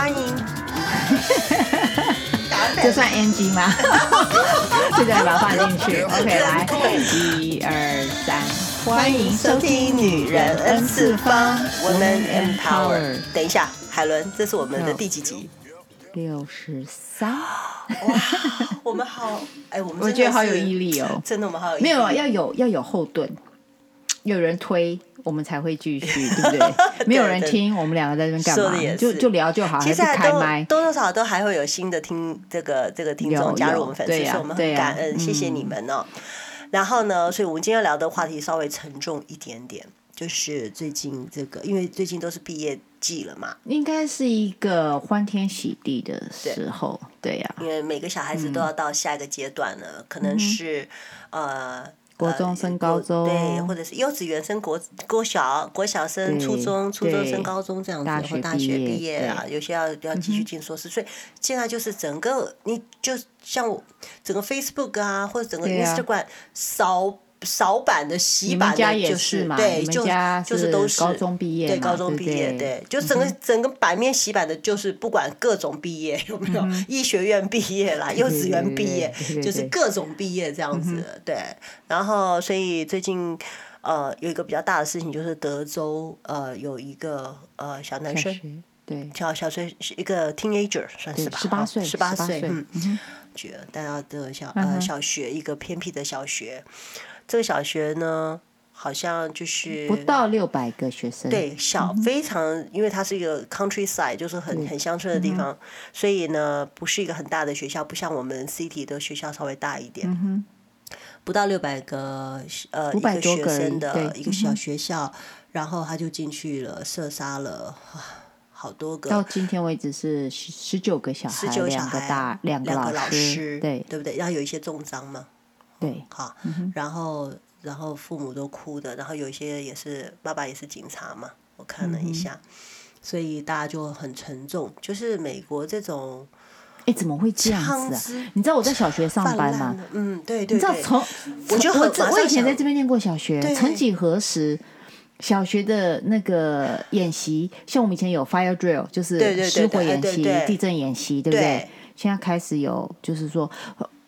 欢迎。这算 NG 吗？现在把它放进去。OK，来，一二三，欢迎收听《女人 N 次方》，Woman Empower。等一下，海伦，这是我们的第几集？六十三。哇，我们好，哎，我们我觉得好有毅力哦，真的，我们好有毅力。没有啊，要有要有后盾，有人推。我们才会继续，对不对？没有人听，我们两个在这边干嘛？就就聊就好，其实开麦，多多少少都还会有新的听这个这个听众加入我们粉丝，所以我们很感恩，谢谢你们哦。然后呢，所以我们今天要聊的话题稍微沉重一点点，就是最近这个，因为最近都是毕业季了嘛，应该是一个欢天喜地的时候，对呀，因为每个小孩子都要到下一个阶段了，可能是呃。国中升高中，对，或者是幼稚园升国国小，国小升初中，初中升高中这样子，然后大学毕业啊，有些要要继续进硕士，所以现在就是整个，你就像我整个 Facebook 啊，或者整个 Instagram 扫。扫版的洗版的，就是对，就就是都是高中毕业，对高中毕业，对，就整个整个版面洗版的，就是不管各种毕业有没有，医学院毕业啦，幼稚园毕业，就是各种毕业这样子，对。然后，所以最近呃有一个比较大的事情，就是德州呃有一个呃小男生，对，小小学一个 teenager 算是吧，十八岁，十八岁，嗯，觉得大家的小呃小学一个偏僻的小学。这个小学呢，好像就是不到六百个学生。对，小非常，因为它是一个 countryside，就是很很乡村的地方，所以呢，不是一个很大的学校，不像我们 city 的学校稍微大一点。嗯不到六百个呃一个学生的一个小学校，然后他就进去了，射杀了 好多个。到今天为止是十九个小孩，十九个小孩，两个大两个老师，对对不对？然后有一些重伤嘛。对，好，嗯、然后，然后父母都哭的，然后有一些也是爸爸也是警察嘛，我看了一下，嗯、所以大家就很沉重，就是美国这种，哎，怎么会这样子啊？你知道我在小学上班吗？嗯，对对，对，你知道从，我就我我以前在这边念过小学，曾几何时，小学的那个演习，像我们以前有 fire drill，就是失火演习、地震演习，对不对？对现在开始有，就是说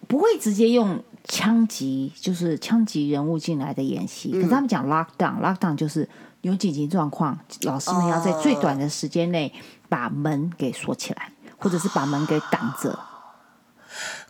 不会直接用。枪击就是枪击人物进来的演习，嗯、可是他们讲 lockdown，lockdown 就是有紧急状况，老师们要在最短的时间内把门给锁起来，哦、或者是把门给挡着。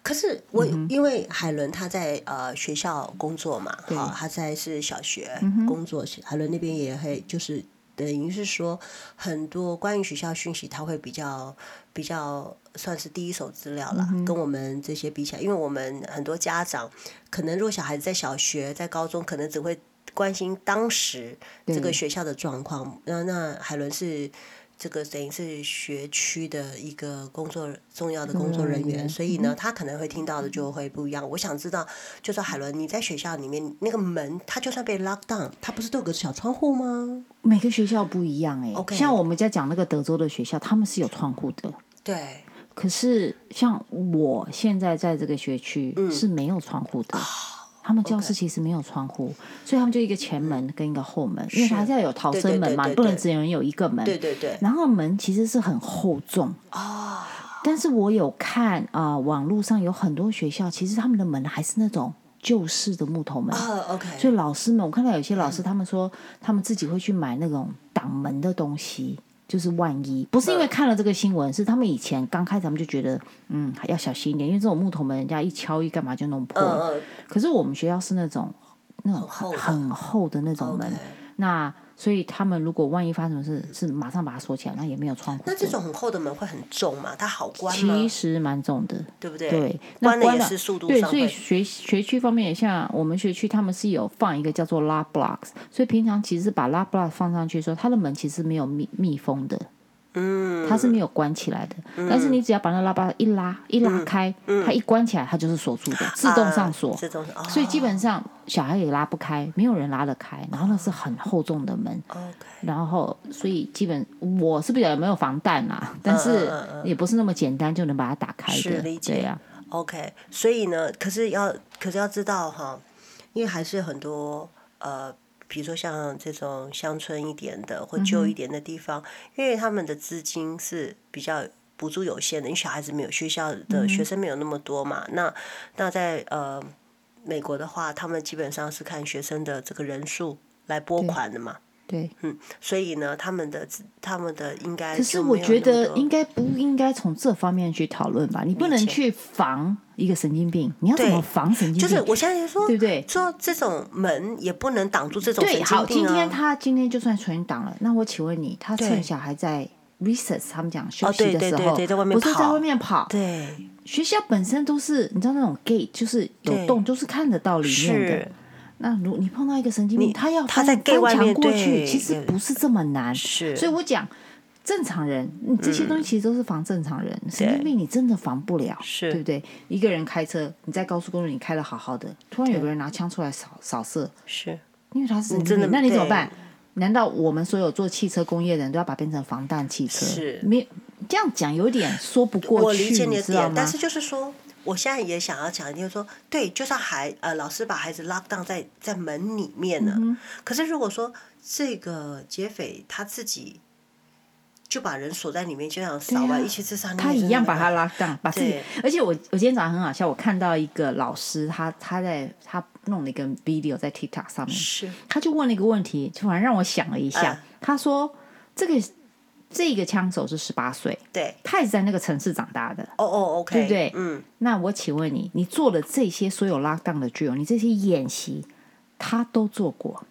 可是我、嗯、因为海伦他在呃学校工作嘛，好对、哦，他在是小学工作，嗯、海伦那边也会就是。等于是说，很多关于学校讯息，他会比较比较算是第一手资料了，嗯、跟我们这些比起来，因为我们很多家长可能，如果小孩子在小学、在高中，可能只会关心当时这个学校的状况。那那海伦是。这个等于是学区的一个工作重要的工作人员，所以呢，他可能会听到的就会不一样。我想知道，就说海伦，你在学校里面那个门，它就算被 lock down，它不是都有个小窗户吗？每个学校不一样哎。像我们在讲那个德州的学校，他们是有窗户的。对。可是像我现在在这个学区是没有窗户的。他们教室其实没有窗户，所以他们就一个前门跟一个后门，因为还是要有逃生门嘛，不能只能有一个门。对对对。然后门其实是很厚重啊，但是我有看啊，网络上有很多学校，其实他们的门还是那种旧式的木头门。OK。所以老师们，我看到有些老师他们说，他们自己会去买那种挡门的东西。就是万一。不是因为看了这个新闻，嗯、是他们以前刚开始他们就觉得，嗯，要小心一点，因为这种木头门人家一敲一干嘛就弄破可是我们学校是那种那种很厚很厚的那种门.那。所以他们如果万一发生什么事，是马上把它锁起来，那也没有窗户。那这种很厚的门会很重吗？它好关吗？其实蛮重的，对不对？对，关了也是速度上。对，所以学学区方面像我们学区，他们是有放一个叫做 lock blocks，所以平常其实把 lock blocks 放上去的时候，它的门其实没有密密封的。嗯，它是没有关起来的，嗯、但是你只要把那拉把一拉一拉开，它一关起来，它就是锁住的，自动上锁。自动、啊、所以基本上小孩也拉不开，没有人拉得开。然后那是很厚重的门，哦、然后所以基本我是不晓得有没有防弹啊，但是也不是那么简单就能把它打开的。对呀。啊、OK，所以呢，可是要可是要知道哈，因为还是很多呃。比如说像这种乡村一点的或旧一点的地方，嗯、因为他们的资金是比较补助有限的，因为小孩子没有学校的学生没有那么多嘛。嗯、那那在呃美国的话，他们基本上是看学生的这个人数来拨款的嘛。对，嗯，所以呢，他们的他们的应该可是我觉得应该不应该从这方面去讨论吧？你不能去防一个神经病，你要怎么防神经病？就是我现在说，对不对？说这种门也不能挡住这种神经病啊。对，好，今天他今天就算全挡了，那我请问你，他趁小孩在 recess 他们讲休息的时候，不是在外面跑？对，学校本身都是你知道那种 gate 就是有洞，都是看得到里面的。那如你碰到一个神经病，他要翻翻墙过去，其实不是这么难。是，所以我讲正常人，你这些东西其实都是防正常人。神经病你真的防不了，是对不对？一个人开车，你在高速公路你开的好好的，突然有个人拿枪出来扫扫射，是，因为他是神经病，那你怎么办？难道我们所有做汽车工业的人都要把它变成防弹汽车？是，没这样讲有点说不过去，你知道吗？但是就是说。我现在也想要讲，就是说，对，就算孩呃老师把孩子 lock down 在在门里面呢，嗯、可是如果说这个劫匪他自己就把人锁在里面，就像扫完一气之上，他一样把他 lock down，把自己。而且我我今天早上很好笑，我看到一个老师，他他在他弄了一个 video 在 TikTok 上面，是，他就问了一个问题，就反正让我想了一下，呃、他说这个。这个枪手是十八岁，对，他也是在那个城市长大的，哦哦，OK，对不对？嗯，那我请问你，你做了这些所有 lockdown 的 drill，你这些演习，他都做过，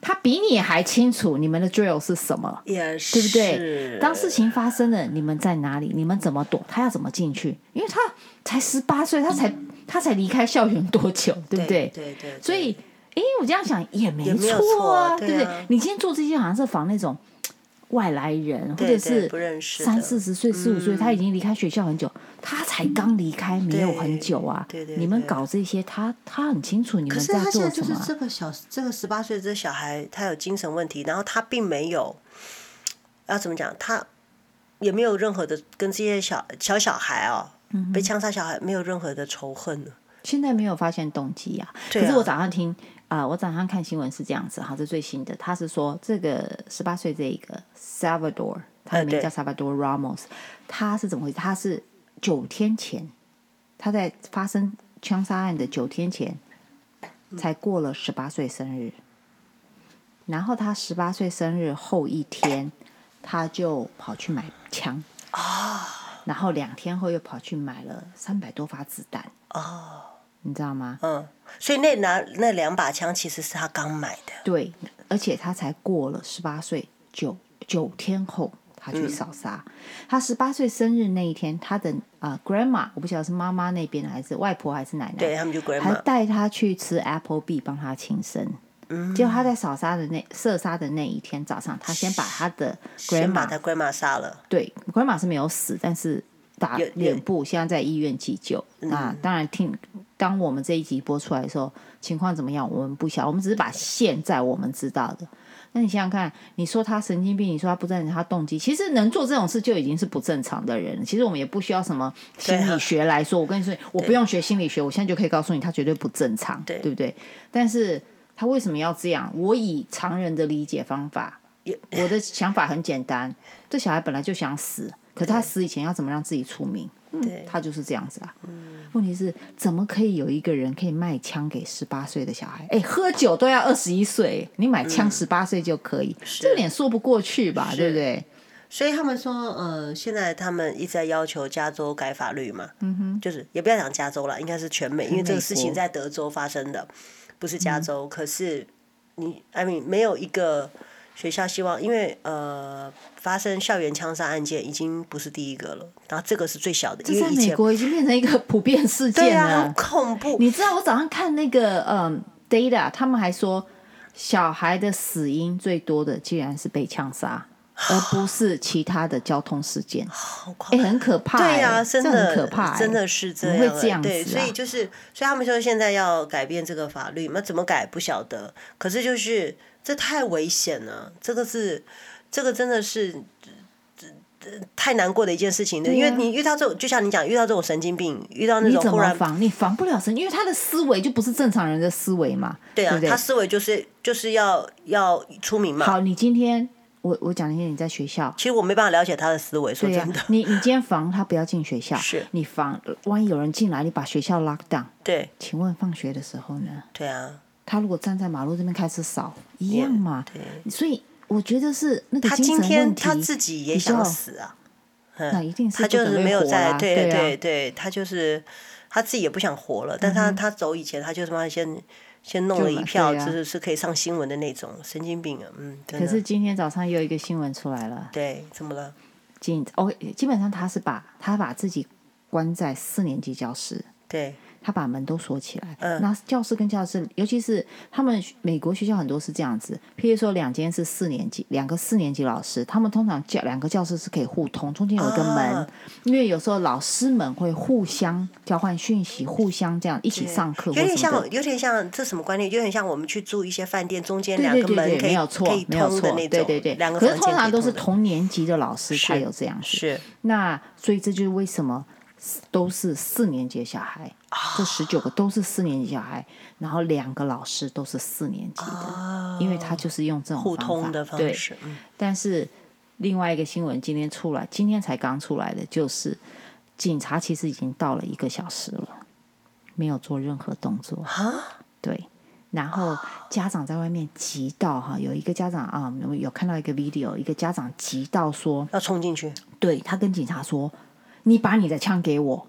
他比你还清楚你们的 drill 是什么，也是，对不对？当事情发生了，你们在哪里？你们怎么躲？他要怎么进去？因为他才十八岁，他才、嗯、他才离开校园多久，对不对？对对，对对。所以，哎，我这样想也没错啊，对不对？你今天做这些好像是防那种。外来人，或者是三四十岁、四五岁，他已经离开学校很久，他才刚离开，没有很久啊。对对，你们搞这些，他他很清楚你们在做什么。可是他现在就是这个小这个十八岁的这个小孩，他有精神问题，然后他并没有要怎么讲，他也没有任何的跟这些小小小孩哦，被枪杀小孩没有任何的仇恨。现在没有发现动机啊。可是我早上听。啊、呃，我早上看新闻是这样子哈，这最新的，他是说这个十八岁这一个 Salvador，他的名叫 Salvador Ramos，他是怎么回事？他是九天前，他在发生枪杀案的九天前才过了十八岁生日，然后他十八岁生日后一天，他就跑去买枪啊，然后两天后又跑去买了三百多发子弹啊。你知道吗？嗯，所以那拿那两把枪其实是他刚买的。对，而且他才过了十八岁，九九天后他去扫杀。嗯、他十八岁生日那一天，他的啊、呃、grandma，我不晓得是妈妈那边还是外婆还是奶奶，对他们就 grandma，还带他去吃 Applebeee 帮他庆生。嗯，结果他在扫杀的那射杀的那一天早上，他先把他的 grandma，先把他 grandma 杀了。对，grandma 是没有死，但是。打脸部，现在在医院急救。那当然听，当我们这一集播出来的时候，情况怎么样？我们不晓，我们只是把现在我们知道的。那你想想看，你说他神经病，你说他不正常，他动机，其实能做这种事就已经是不正常的人。其实我们也不需要什么心理学来说。我跟你说，我不用学心理学，我现在就可以告诉你，他绝对不正常，对不对？但是他为什么要这样？我以常人的理解方法，我的想法很简单：这小孩本来就想死。可他死以前要怎么让自己出名？嗯，他就是这样子啊。嗯、问题是怎么可以有一个人可以卖枪给十八岁的小孩？哎，喝酒都要二十一岁，你买枪十八岁就可以，嗯、这有点说不过去吧？对不对？所以他们说，呃，现在他们一直在要求加州改法律嘛。嗯哼，就是也不要讲加州了，应该是全美，因为这个事情在德州发生的，不是加州。嗯、可是你，I mean，没有一个。学校希望，因为呃，发生校园枪杀案件已经不是第一个了，然后这个是最小的。这在美国已经变成一个普遍事件了，对啊，很恐怖。你知道我早上看那个嗯 data，他们还说小孩的死因最多的竟然是被枪杀，而不是其他的交通事件。哎，很可怕，对啊，真的很可怕，真的是这样，会这样子。对，所以就是，所以他们说现在要改变这个法律，那怎么改不晓得，可是就是。这太危险了，这个是，这个真的是，太难过的一件事情因为你遇到这种，就像你讲，遇到这种神经病，遇到那种忽然你防，你防不了神，因为他的思维就不是正常人的思维嘛。对啊，对对他思维就是就是要要出名嘛。好，你今天我我讲一下你在学校，其实我没办法了解他的思维，说真的。啊、你你今天防他不要进学校，是你防，万一有人进来，你把学校 lock down。对，请问放学的时候呢？对啊，他如果站在马路这边开始扫，一样嘛。对，所以我觉得是那个他今天他自己也想死啊。那一定是他就是没有在，对对对对，他就是他自己也不想活了，但他他走以前，他就他妈先先弄了一票，就是是可以上新闻的那种神经病啊，嗯。可是今天早上又有一个新闻出来了，对，怎么了？警哦，基本上他是把他把自己关在四年级教室，对。他把门都锁起来，嗯，那教室跟教室，尤其是他们美国学校很多是这样子，譬如说两间是四年级，两个四年级老师，他们通常教两个教室是可以互通，中间有一个门，啊，因为有时候老师们会互相交换讯息，互相这样一起上课，有点像有点像这什么观念？有点像我们去住一些饭店，中间两个门可以没有错，可以通的那种，对对对，两个。可是通常都是同年级的老师才有这样子，是，那所以这就是为什么。都是四年级的小孩，这十九个都是四年级小孩，然后两个老师都是四年级的，因为他就是用这种互通的方式。对，但是另外一个新闻今天出来，今天才刚出来的，就是警察其实已经到了一个小时了，没有做任何动作。对，然后家长在外面急到哈，有一个家长啊，有看到一个 video，一个家长急到说要冲进去，对，他跟警察说。你把你的枪给我，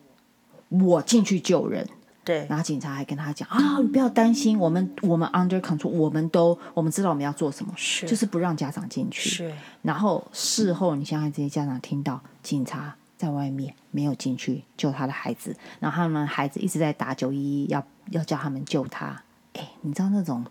我进去救人。对，然后警察还跟他讲啊，你不要担心，我们我们 under control，我们都我们知道我们要做什么，是就是不让家长进去。是，然后事后你想想这些家长听到警察在外面没有进去救他的孩子，然后他们孩子一直在打九一一，要要叫他们救他。哎，你知道那种。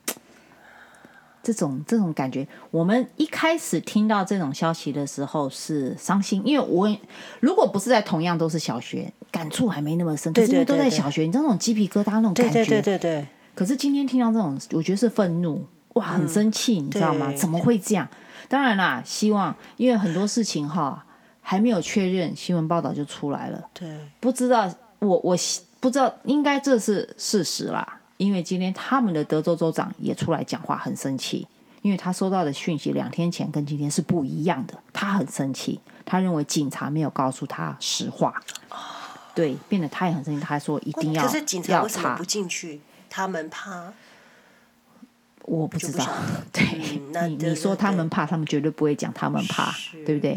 这种这种感觉，我们一开始听到这种消息的时候是伤心，因为我如果不是在同样都是小学，感触还没那么深。可是因为都在小学，你知道那种鸡皮疙瘩那种感觉。对对对对。可是今天听到这种，我觉得是愤怒，哇，很生气，你知道吗？怎么会这样？当然啦，希望因为很多事情哈还没有确认，新闻报道就出来了。对，不知道我我不知道，应该这是事实啦。因为今天他们的德州州长也出来讲话，很生气，因为他收到的讯息两天前跟今天是不一样的，他很生气，他认为警察没有告诉他实话，对，变得他也很生气，他说一定要，可是警察为什么不进去？他们怕。我不知道，对、嗯、你你说他们怕，他们绝对不会讲他们怕，对不对？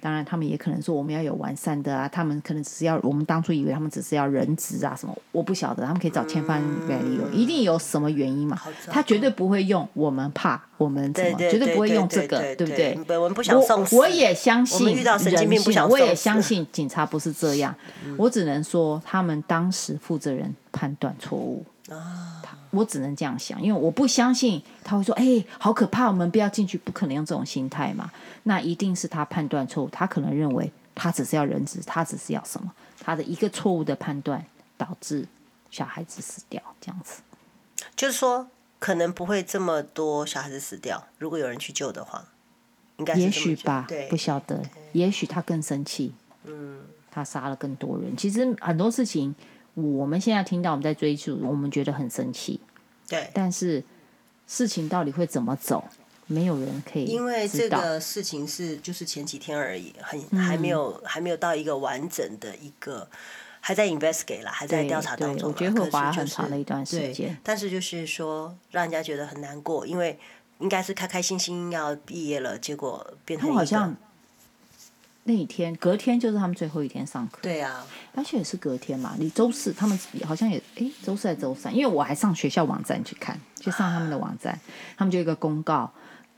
当然，他们也可能说我们要有完善的啊，他们可能只是要我们当初以为他们只是要人质啊什么，我不晓得，他们可以找千方百计理由，一定有什么原因嘛？他绝对不会用我们怕，我们怎么绝对不会用这个，对不对？我不想送死，我也相信人性，我也相信警察不是这样，嗯、我只能说他们当时负责人判断错误啊。我只能这样想，因为我不相信他会说：“哎、欸，好可怕，我们不要进去。”不可能用这种心态嘛。那一定是他判断错误，他可能认为他只是要人质，他只是要什么？他的一个错误的判断导致小孩子死掉，这样子。就是说，可能不会这么多小孩子死掉。如果有人去救的话，应该也许吧，不晓得。也许他更生气，嗯，他杀了更多人。其实很多事情。我们现在听到我们在追诉，我们觉得很生气。对，但是事情到底会怎么走，没有人可以。因为这个事情是就是前几天而已，很还没有、嗯、还没有到一个完整的一个还在 investigate 啦，还在调查当中。我觉得会花很长的一段时间。但是就是说，让人家觉得很难过，因为应该是开开心心要毕业了，结果变成一个。那一天，隔天就是他们最后一天上课。对啊，而且也是隔天嘛。你周四他们好像也诶，周四还是周三？因为我还上学校网站去看，就上他们的网站，他们就有一个公告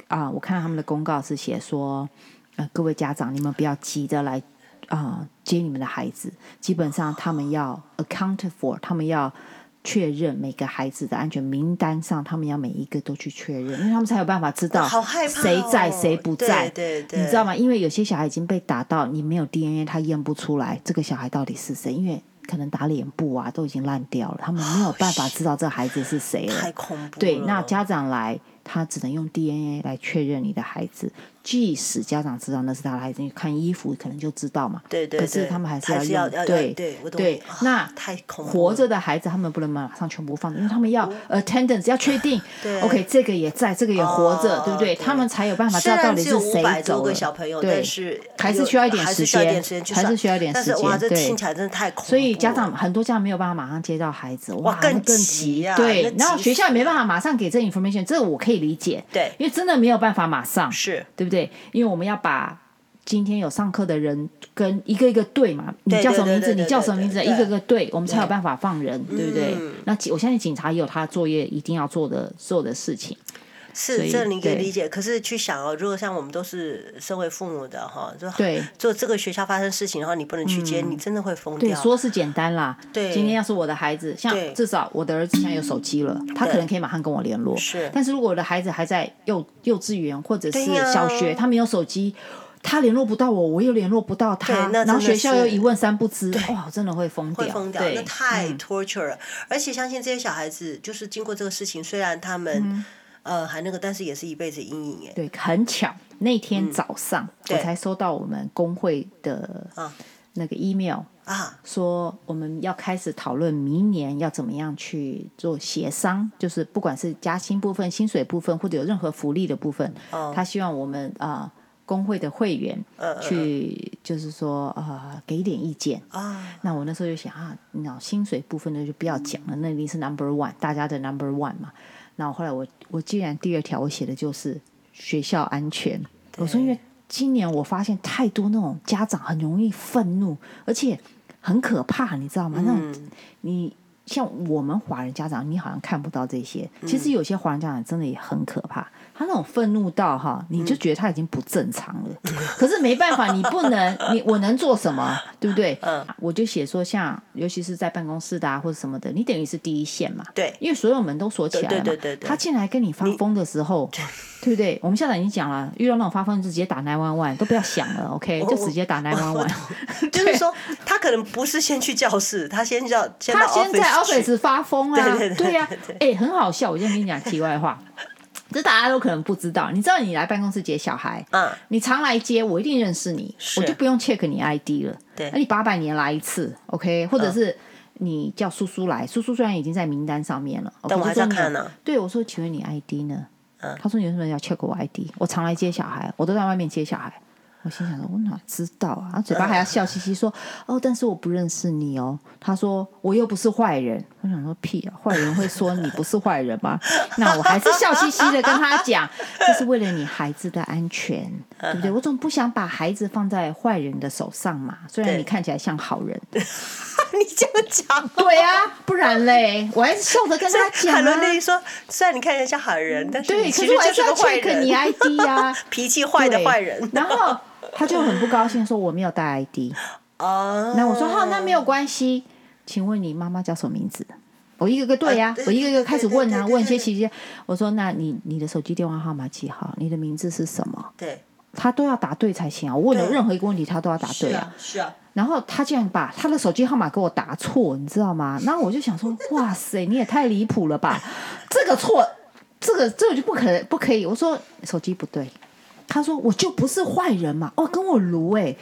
啊、呃。我看到他们的公告是写说，呃，各位家长，你们不要急着来啊、呃、接你们的孩子。基本上他们要 account for，他们要。确认每个孩子的安全名单上，他们要每一个都去确认，因为他们才有办法知道谁在谁不在。对对，你知道吗？因为有些小孩已经被打到，你没有 DNA，他验不出来这个小孩到底是谁，因为可能打脸部啊都已经烂掉了，他们没有办法知道这孩子是谁了。太恐怖了。对，那家长来，他只能用 DNA 来确认你的孩子。即使家长知道那是他的孩子，你看衣服可能就知道嘛。对对。对可是他们还是要用。对对对。那太恐怖。活着的孩子，他们不能马上全部放，因为他们要 attendance 要确定。对。OK，这个也在，这个也活着，对不对？他们才有办法知道到底是谁走了。对。还是需要一点时间，还是需要一点时间。哇，这听起来真的太恐怖。所以家长很多家长没有办法马上接到孩子，哇，更更急啊。对。然后学校也没办法马上给这 information，这个我可以理解。对。因为真的没有办法马上。是。对不对？因为我们要把今天有上课的人跟一个一个对嘛，你叫什么名字？你叫什么名字？一个一个对，我们才有办法放人，对不对？那我相信警察也有他作业一定要做的所有的事情。是，这你可以理解。可是去想哦，如果像我们都是身为父母的哈，就对，做这个学校发生事情，然后你不能去接，你真的会疯掉。对，说是简单啦。对，今天要是我的孩子，像至少我的儿子现在有手机了，他可能可以马上跟我联络。是，但是如果我的孩子还在幼幼稚园或者是小学，他没有手机，他联络不到我，我又联络不到他，然后学校又一问三不知，哇，真的会疯掉。会疯掉，那太 torture 了。而且相信这些小孩子，就是经过这个事情，虽然他们。呃，还那个，但是也是一辈子阴影哎。对，很巧，那天早上、嗯、我才收到我们工会的那个 email 啊，说我们要开始讨论明年要怎么样去做协商，就是不管是加薪部分、薪水部分，或者有任何福利的部分，哦、他希望我们啊、呃、工会的会员去，呃、就是说啊、呃、给一点意见。啊。那我那时候就想啊，那薪水部分呢就不要讲了，那一定是 number one，大家的 number one 嘛。然后后来我我既然第二条我写的就是学校安全，我说因为今年我发现太多那种家长很容易愤怒，而且很可怕，你知道吗？嗯、那种你像我们华人家长，你好像看不到这些，其实有些华人家长真的也很可怕。他那种愤怒到哈，你就觉得他已经不正常了。嗯、可是没办法，你不能，你我能做什么？对不对？嗯，我就写说，像尤其是在办公室的啊，或者什么的，你等于是第一线嘛。对，因为所有门都锁起来了嘛。对对对对对。他进来跟你发疯的时候，对不对？我们校长已经讲了，遇到那种发疯就直接打 nine one one，都不要想了，OK，就直接打 nine one one。就是说，他可能不是先去教室，他先叫他先在 office 发疯啊，对呀，哎，很好笑。我先跟你讲题外话。这大家都可能不知道，你知道你来办公室接小孩，嗯，你常来接，我一定认识你，我就不用 check 你 ID 了。对，那你八百年来一次，OK，或者是你叫叔叔来，叔叔虽然已经在名单上面了，但我还在看呢。对，我说，请问你 ID 呢？嗯，他说你为什么要 check 我 ID？我常来接小孩，我都在外面接小孩。我心想说，我哪知道啊？他嘴巴还要笑嘻嘻说：“哦，但是我不认识你哦。”他说：“我又不是坏人。”我想说：“屁啊！坏人会说你不是坏人吗？”那我还是笑嘻嘻的跟他讲：“这是为了你孩子的安全，对不对？我总不想把孩子放在坏人的手上嘛。虽然你看起来像好人，你这么讲，对啊，不然嘞，我还是笑着跟他讲。海伦那一说，虽然你看起来像好人，但是对，可是我还是要 check 你 ID 啊，脾气坏的坏人，然后。他就很不高兴，说我没有带 ID。哦，那我说好，那没有关系。请问你妈妈叫什么名字？我一个个对呀，我一个一个开始问啊，问一些细节。我说那你你的手机电话号码几号？你的名字是什么？对，他都要答对才行啊。我问了任何一个问题，他都要答对啊。是啊。然后他竟然把他的手机号码给我答错，你知道吗？然后我就想说，哇塞，你也太离谱了吧！这个错，这个这个就不可能不可以。我说手机不对。他说：“我就不是坏人嘛，哦，跟我卢哎，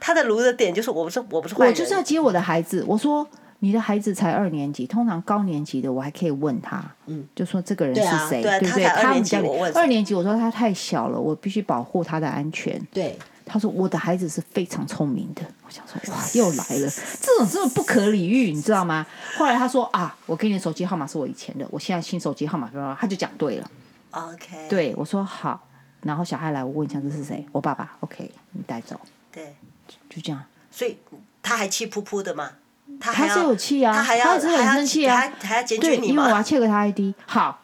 他的卢的点就是我不是我不是坏人，我就是要接我的孩子。我说你的孩子才二年级，通常高年级的我还可以问他，嗯，就说这个人是谁，对不对？他们家里二年级，我说他太小了，我必须保护他的安全。对，他说我的孩子是非常聪明的。我想说哇，又来了，这种真的不可理喻，你知道吗？后来他说啊，我给你的手机号码是我以前的，我现在新手机号码，他就讲对了。OK，对我说好。”然后小孩来，我问一下这是谁？我爸爸。OK，你带走。对，就这样。所以他还气扑扑的吗？他还是有气啊，他还要，他是很生气啊，还还要检举你吗？对，因为我要 check 他 ID。好，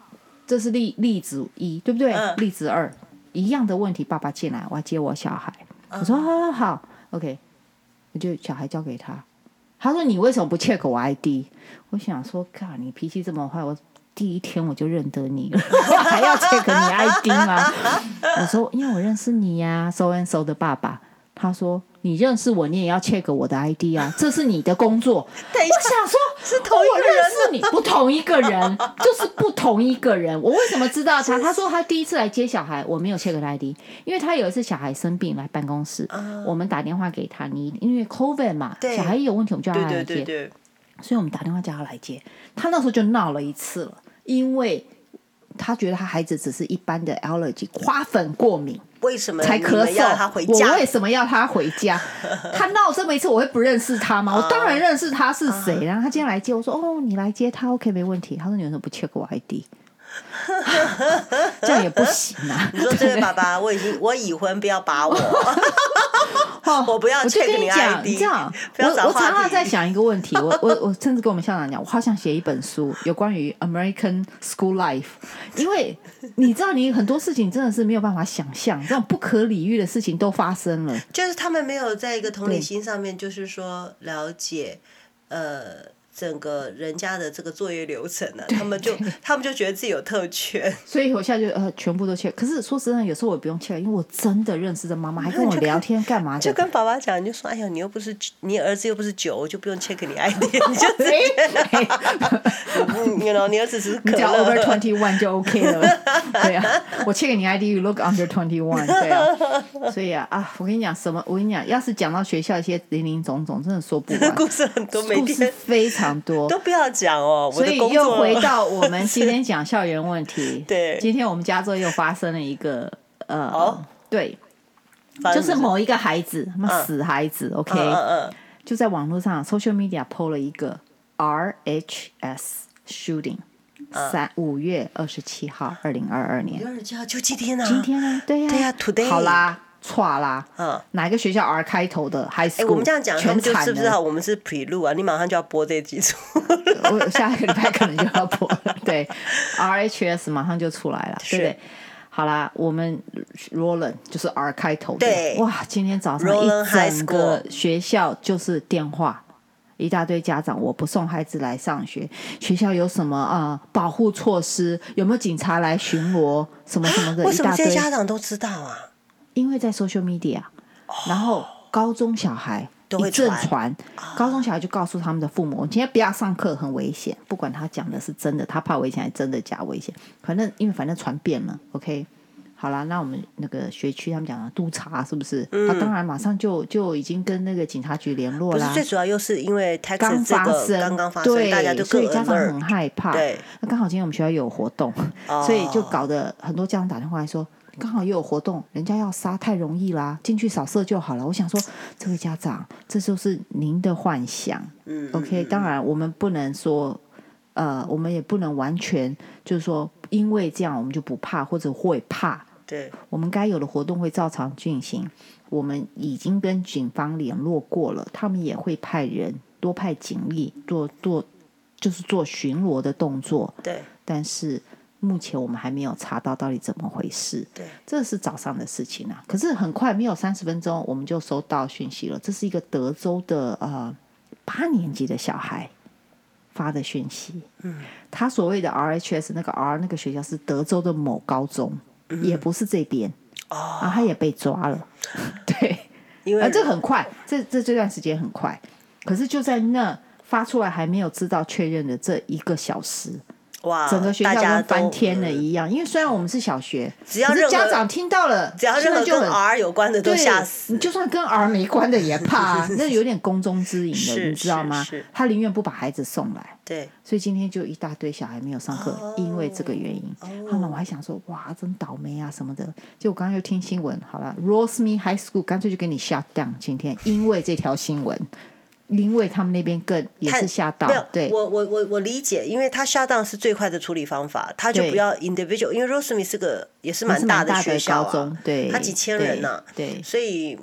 这是例例子一，对不对？嗯、例子二，一样的问题，爸爸进来，我要接我小孩。嗯、我说好好好，OK，我就小孩交给他。他说你为什么不 check 我 ID？我想说，靠，你脾气这么坏，我。第一天我就认得你了，还要 check 你 ID 吗？我说，因为我认识你呀，so and so 的爸爸。他说：“你认识我，你也要 check 我的 ID 啊，这是你的工作。”等一下，我想说，是同一个人，我认识你，不同一个人，就是不同一个人。我为什么知道他？他说他第一次来接小孩，我没有 check 他 ID，因为他有一次小孩生病来办公室，嗯、我们打电话给他，你因为 COVID 嘛，小孩一有问题，我们就要他来接，对对对对，所以我们打电话叫他来接。他那时候就闹了一次了，因为他觉得他孩子只是一般的 allergy 花粉过敏。为什么才咳嗽？他回家？我为什么要他回家？他闹这么一次，我会不认识他吗？我当然认识他是谁。然后他今天来接我说：“哦，你来接他，OK，没问题。”他说：“你为什么不 check 我 ID？” 这样也不行啊！你说这位爸爸，我已经我已婚，不要把我。我不要 check 你 ID。这样，我我常常在想一个问题。我我我甚至跟我们校长讲，我好想写一本书，有关于 American School Life，因为你知道，你很多事情真的是没有办法想象，这种不可理喻的事情都发生了。就是他们没有在一个同理心上面，就是说了解，呃。整个人家的这个作业流程呢、啊，他们就他们就觉得自己有特权，所以我现在就呃全部都 check。可是说实在，有时候我也不用 check，因为我真的认识的妈妈还跟我聊天干嘛的？就跟爸爸讲，你就说：“哎呀，你又不是你儿子又不是酒，我就不用 check 你 ID，你就直接，你 know, 你儿子只是可乐，只要 over twenty one 就 OK 了。对啊，我 check 你 ID，you look under twenty one。对啊，所以啊啊，我跟你讲什么？我跟你讲，要是讲到学校一些零零总总，真的说不完，故事很多，每天非常。多。都不要讲哦，所以又回到我们今天讲校园问题。对，今天我们加州又发生了一个呃，哦、对，就是某一个孩子，什么死孩子、嗯、，OK，、嗯嗯、就在网络上 social media PO 了一个 RHS shooting，三五月二十七号，二零二二年，二十七号就今天啊，今天啊，对呀、啊，对呀，today，好啦。错啦，嗯，哪一个学校 R 开头的 High School？、欸、我们这样讲，他们就是不知道我们是 Pre 录啊？你马上就要播这几组，我下一个礼拜可能就要播了。对，RHS 马上就出来了，对不对？好啦，我们 Roland 就是 R 开头的，对，哇，今天早上一整个学校就是电话，一大堆家长，我不送孩子来上学，学校有什么啊、呃？保护措施？有没有警察来巡逻？什么什么的，为什么这些家长都知道啊？因为在 social media，然后高中小孩一阵传，高中小孩就告诉他们的父母：“今天不要上课，很危险。”不管他讲的是真的，他怕危险还是真的假危险，反正因为反正传遍了。OK，好了，那我们那个学区他们讲的督察是不是？他、当然马上就就已经跟那个警察局联络了。最主要又是因为刚发生，刚刚发生，对，大家都所以家长很害怕。对，那刚好今天我们学校有活动，哦、所以就搞得很多家长打电话来说。刚好又有活动，人家要杀太容易啦，进去扫射就好了。我想说，这位家长，这就是您的幻想。嗯，OK，当然我们不能说，呃，我们也不能完全就是说，因为这样我们就不怕或者会怕。对，我们该有的活动会照常进行。我们已经跟警方联络过了，他们也会派人多派警力做做，就是做巡逻的动作。对，但是。目前我们还没有查到到底怎么回事。对，这是早上的事情啊。可是很快，没有三十分钟，我们就收到讯息了。这是一个德州的呃八年级的小孩发的讯息。嗯，他所谓的 RHS 那个 R 那个学校是德州的某高中，嗯、也不是这边。哦，然后他也被抓了。对，因为、啊、这很快，这这这段时间很快。可是就在那发出来还没有知道确认的这一个小时。哇！整个学校跟翻天了一样，因为虽然我们是小学，只要是家长听到了，只要任何跟 R 有关的都吓死。你就算跟 R 没关的也怕，那有点宫中之隐的，你知道吗？他宁愿不把孩子送来。对，所以今天就一大堆小孩没有上课，因为这个原因。后来我还想说，哇，真倒霉啊什么的。就我刚刚又听新闻，好了，Rosemead High School 干脆就给你 shut down。今天因为这条新闻。因为他们那边更也是下档，对，我我我我理解，因为他下档是最快的处理方法，他就不要 individual，因为 Rosemead 是个也是蛮大的学校啊，对，他几千人呢，对，所以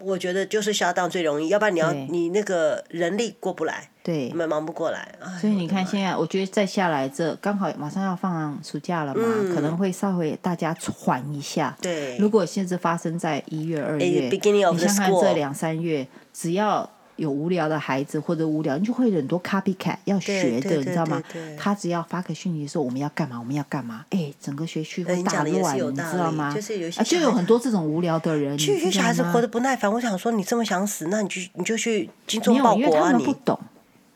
我觉得就是下档最容易，要不然你要你那个人力过不来，对，你们忙不过来，所以你看现在，我觉得再下来这刚好马上要放暑假了嘛，可能会稍微大家缓一下，对，如果现在发生在一月二月，你想看这两三月，只要有无聊的孩子或者无聊，你就会很多 copycat 要学的，你知道吗？他只要发个讯息说我们要干嘛，我们要干嘛，哎，整个学区会大乱，你知道吗？就是有些啊，就有很多这种无聊的人，就有些小孩子活得不耐烦。我想说，你这么想死，那你就你就去精忠报国啊！你不懂，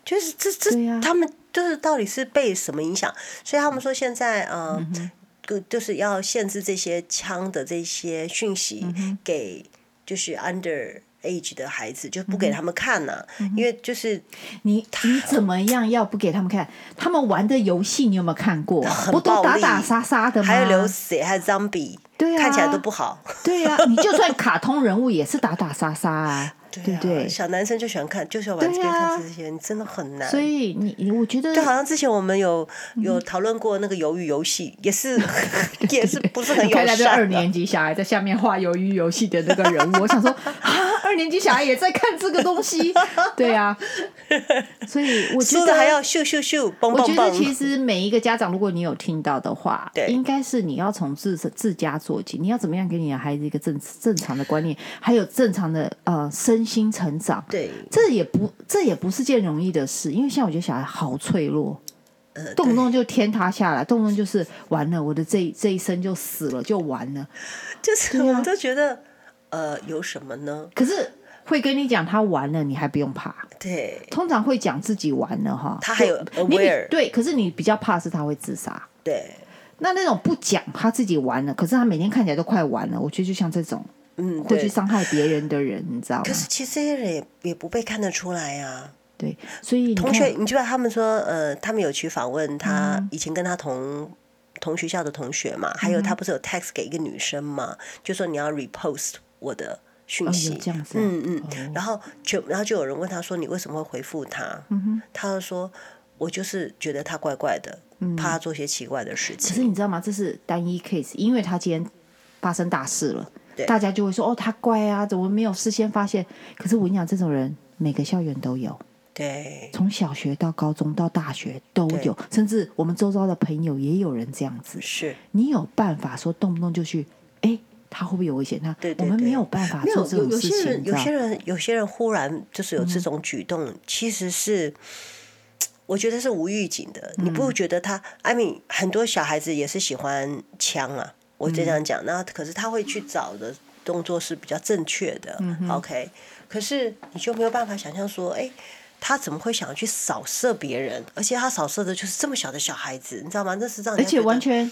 就是这这，啊、他们就是到底是被什么影响？所以他们说现在呃，嗯、哼就是要限制这些枪的这些讯息给就是 under。Age 的孩子就不给他们看呐、啊，嗯、因为就是你你怎么样要不给他们看？他们玩的游戏你有没有看过？不都打打杀杀的吗？还有流血，还有 zombie，对啊，看起来都不好。对呀、啊，你就算卡通人物也是打打杀杀啊。对不对？小男生就喜欢看，就喜欢玩这边看这些，你真的很难。所以你，我觉得就好像之前我们有有讨论过那个鱿鱼游戏，也是 也是不是很 友善。二年级小孩在下面画鱿鱼游戏的那个人物，我想说啊，二年级小孩也在看这个东西，对啊。所以我觉得还要秀秀秀，蹦蹦蹦。我觉得其实每一个家长，如果你有听到的话，对，应该是你要从自自家做起，你要怎么样给你的孩子一个正正常的观念，还有正常的呃生。心成长，对，这也不这也不是件容易的事，因为像我觉得小孩好脆弱，呃、动不动就天塌下来，动不动就是完了，我的这这一生就死了，就完了。就是我们都觉得，啊、呃，有什么呢？可是会跟你讲他完了，你还不用怕。对，通常会讲自己完了哈，他还有 aware，对，可是你比较怕是他会自杀。对，那那种不讲他自己完了，可是他每天看起来都快完了，我觉得就像这种。嗯，会去伤害别人的人，你知道吗？可是其实这些人也也不被看得出来呀、啊。对，所以同学，你知道他们说，呃，他们有去访问他以前跟他同、嗯、同学校的同学嘛？还有他不是有 text 给一个女生嘛？嗯、就说你要 repost 我的讯息，哦、这样子、啊。嗯嗯，哦、然后就然后就有人问他说，你为什么会回复他？嗯、哼他就说，我就是觉得他怪怪的，嗯、怕他做些奇怪的事情。可是你知道吗？这是单一 case，因为他今天发生大事了。对大家就会说哦，他乖啊，怎么没有事先发现？可是我跟你讲，这种人每个校园都有，对，从小学到高中到大学都有，甚至我们周遭的朋友也有人这样子。是，你有办法说动不动就去？哎，他会不会有危险？他对对对，我们没有办法做这种事情。有，有些人，有些人，有些人忽然就是有这种举动，嗯、其实是我觉得是无预警的。嗯、你不会觉得他？I mean，很多小孩子也是喜欢枪啊。我就这样讲，那可是他会去找的动作是比较正确的、，OK。可是你就没有办法想象说，哎，他怎么会想要去扫射别人？而且他扫射的就是这么小的小孩子，你知道吗？那是让，而且完全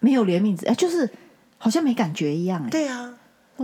没有怜悯，哎，就是好像没感觉一样，哎，对啊。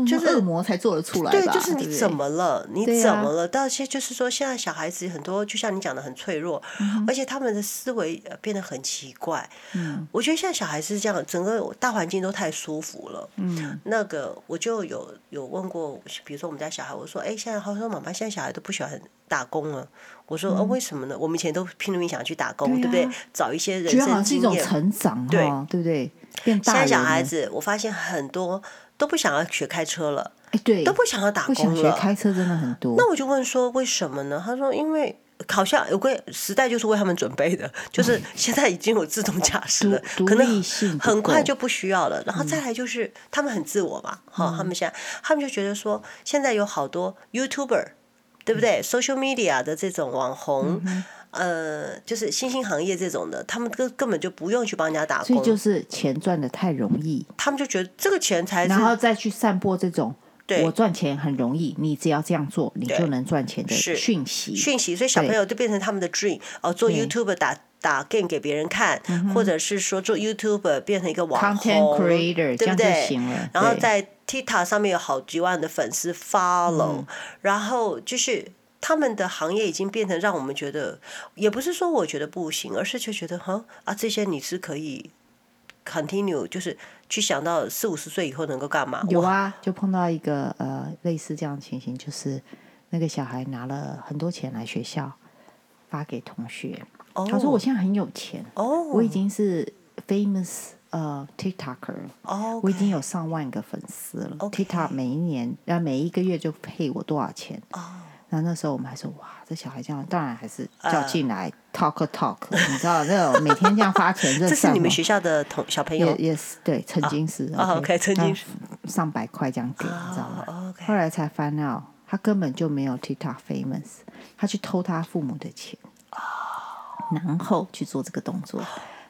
就是恶魔才做得出来，对，就是你怎么了？你怎么了？但是就是说，现在小孩子很多，就像你讲的很脆弱，而且他们的思维变得很奇怪。嗯，我觉得现在小孩子是这样，整个大环境都太舒服了。嗯，那个我就有有问过，比如说我们家小孩，我说：“哎，现在好像妈妈现在小孩都不喜欢打工了。”我说：“呃，为什么呢？我们以前都拼了命想去打工，对不对？找一些人生经验，成长，对对不对？现在小孩子，我发现很多。”都不想要学开车了，哎，对，都不想要打工了。不想学开车真的很多。那我就问说，为什么呢？他说，因为好像有个时代就是为他们准备的，就是现在已经有自动驾驶了，可能很快就不需要了。然后再来就是他们很自我嘛，哈，他们现在他们就觉得说，现在有好多 YouTuber，对不对？Social media 的这种网红。呃，就是新兴行业这种的，他们根根本就不用去帮人家打工，所以就是钱赚的太容易，他们就觉得这个钱才是，然后再去散播这种，对。我赚钱很容易，你只要这样做，你就能赚钱的讯息，讯息，所以小朋友就变成他们的 dream，哦，做 YouTuber 打打 game 给别人看，嗯、或者是说做 YouTuber 变成一个网红 creator，对不对？然后在 TikTok 上面有好几万的粉丝 follow，、嗯、然后就是。他们的行业已经变成让我们觉得，也不是说我觉得不行，而是就觉得哈啊，这些你是可以 continue，就是去想到四五十岁以后能够干嘛？有啊，就碰到一个呃类似这样的情形，就是那个小孩拿了很多钱来学校发给同学，哦、他说我现在很有钱哦，我已经是 famous 呃 TikToker，哦，我已经有上万个粉丝了、哦、TikTok 每一年啊每一个月就配我多少钱哦。那那时候我们还说哇，这小孩这样，当然还是叫进来 talk talk，你知道那种每天这样发钱，这是你们学校的同小朋友？Yes，对，曾经是。OK，曾经是上百块这样给，你知道吗？后来才翻到他根本就没有 TikTok famous，他去偷他父母的钱，然后去做这个动作。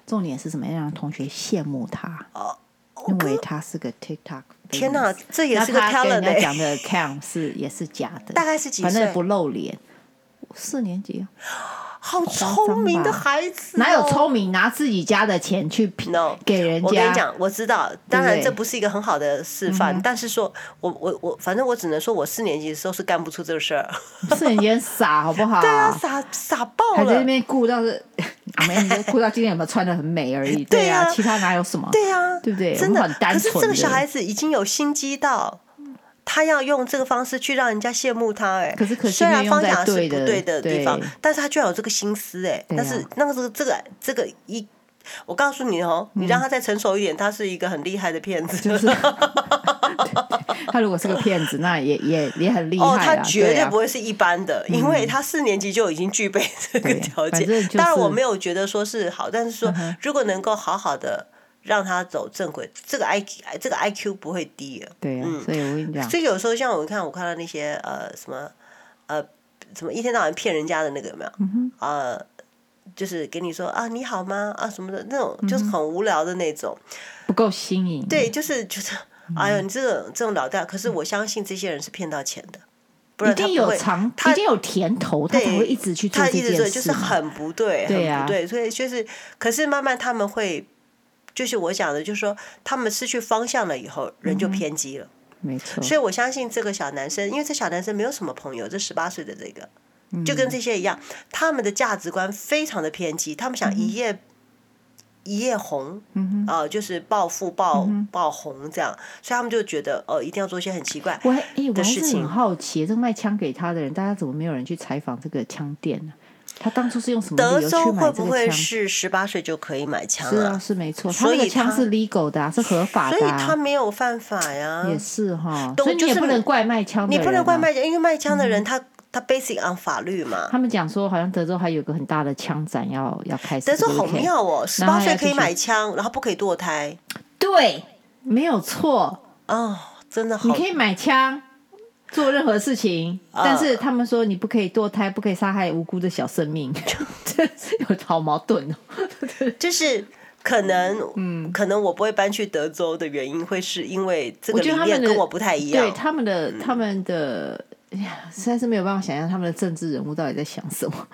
重点是什么？要让同学羡慕他，因为他是个 TikTok。天哪，这也是个 talent。人家讲的 cam 是也是假的，大概是几岁？反正不露脸，四年级。好聪明的孩子，哦，哪有聪明拿自己家的钱去给人家？我跟你讲，我知道，当然这不是一个很好的示范，对对，但是说我我我，反正我只能说我四年级的时候是干不出这个事儿。四年级很傻，好不好？对啊，傻傻爆了。还在那边顾到是，没有顾到今天有没有穿的很美而已。对啊，其他哪有什么？对啊，对不对？真的很单纯。可是这个小孩子已经有心机到。他要用这个方式去让人家羡慕他，哎，可是可虽然方向是不对的地方，但是他居然有这个心思，哎，但是那个是这个这个一，我告诉你哦，你让他再成熟一点，他是一个很厉害的骗子，就是。他如果是个骗子，那也也也很厉害，哦，他绝对不会是一般的，因为他四年级就已经具备这个条件。当然我没有觉得说是好，但是说如果能够好好的。让他走正轨，这个 I Q 这个 I Q 不会低的。对啊，嗯，所以我跟你讲，所以有时候像我看我看到那些呃什么呃什么一天到晚骗人家的那个有没有？嗯。呃，就是给你说啊你好吗啊什么的那种，就是很无聊的那种，不够新颖。对，就是觉得哎呦你这种这种老大，可是我相信这些人是骗到钱的，不然他不会，一定有长，他一定有甜头，他才会一直去做这件事。他一直做就是很不对，很不对，所以就是，可是慢慢他们会。就是我讲的，就是说他们失去方向了以后，人就偏激了。没错。所以我相信这个小男生，因为这小男生没有什么朋友，这十八岁的这个，就跟这些一样，他们的价值观非常的偏激，他们想一夜一夜红，啊，就是暴富、暴暴红这样，所以他们就觉得哦，一定要做一些很奇怪的事情。我很好奇，这个卖枪给他的人，大家怎么没有人去采访这个枪店呢？他当初是用什么？德州会不会是十八岁就可以买枪？是啊，是没错。所以枪是 legal 的，是合法的，所以他没有犯法呀。也是哈，所以你也不能怪卖枪的人。你不能怪卖枪，因为卖枪的人他他 basic on 法律嘛。他们讲说，好像德州还有个很大的枪展要要开始。德州好妙哦，十八岁可以买枪，然后不可以堕胎。对，没有错。哦，真的好。你可以买枪。做任何事情，但是他们说你不可以堕胎，不可以杀害无辜的小生命，有好矛盾哦。就是可能，嗯，可能我不会搬去德州的原因，会是因为这个理念跟我不太一样。对他们的，他们的，哎呀，实在是没有办法想象他们的政治人物到底在想什么。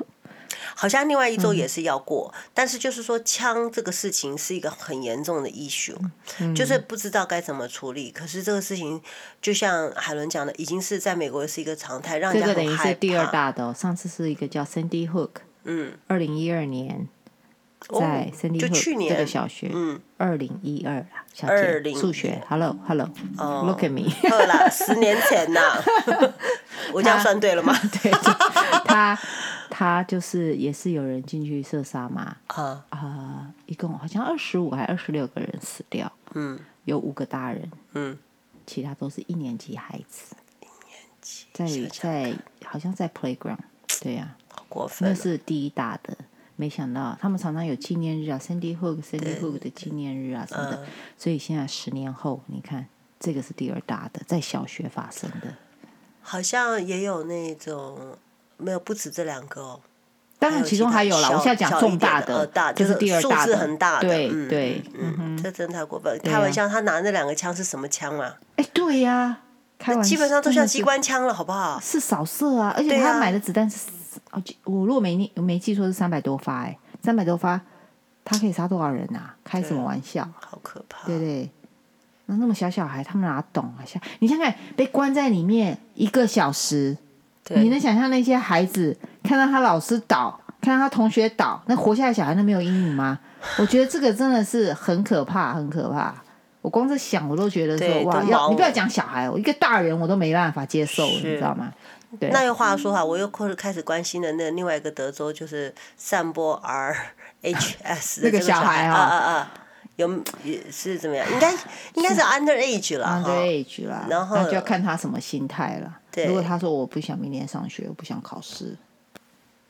好像另外一周也是要过，嗯、但是就是说枪这个事情是一个很严重的 issue，、嗯、就是不知道该怎么处理。可是这个事情就像海伦讲的，已经是在美国是一个常态，让人家很害怕。这个等于是第二大的、哦，上次是一个叫 Sandy Hook，嗯，二零一二年在 Sandy Hook 这个小学，嗯，二零一二啦，小姐，数学，Hello Hello，Look、oh, at me，好啦，十年前呐，我这样算对了吗？对，他。他就是也是有人进去射杀嘛，啊。啊、呃，一共好像二十五还二十六个人死掉，嗯，有五个大人，嗯，其他都是一年级孩子，一年级在在好像在 playground，对呀、过分，那是第一大的，没想到他们常常有纪念日啊，Sandy Hook，Sandy Hook 的纪念日啊什么的，嗯、所以现在十年后，你看这个是第二大的，在小学发生的，好像也有那种。没有，不止这两个哦。当然，其中还有啦。我现在讲重大的，大就是第二大数字很大的。对对，嗯，这真太过分。开玩笑，他拿那两个枪是什么枪啊？哎，对呀，开玩笑，基本上都像机关枪了，好不好？是扫射啊，而且他买的子弹是，我如果没没记错是三百多发，哎，三百多发，他可以杀多少人啊？开什么玩笑？好可怕！对对，那那么小小孩，他们哪懂啊？像你想想，被关在里面一个小时。你能想象那些孩子看到他老师倒，看到他同学倒，那活下来小孩那没有阴影吗？我觉得这个真的是很可怕，很可怕。我光是想，我都觉得说哇，要你不要讲小孩，我一个大人我都没办法接受，你知道吗？对。那又话说哈，我又开始关心的那另外一个德州，就是散播 R H S 那个小孩啊啊啊，有也是怎么样？应该应该是 under age 了，under age 了，然后就要看他什么心态了。如果他说我不想明年上学，我不想考试，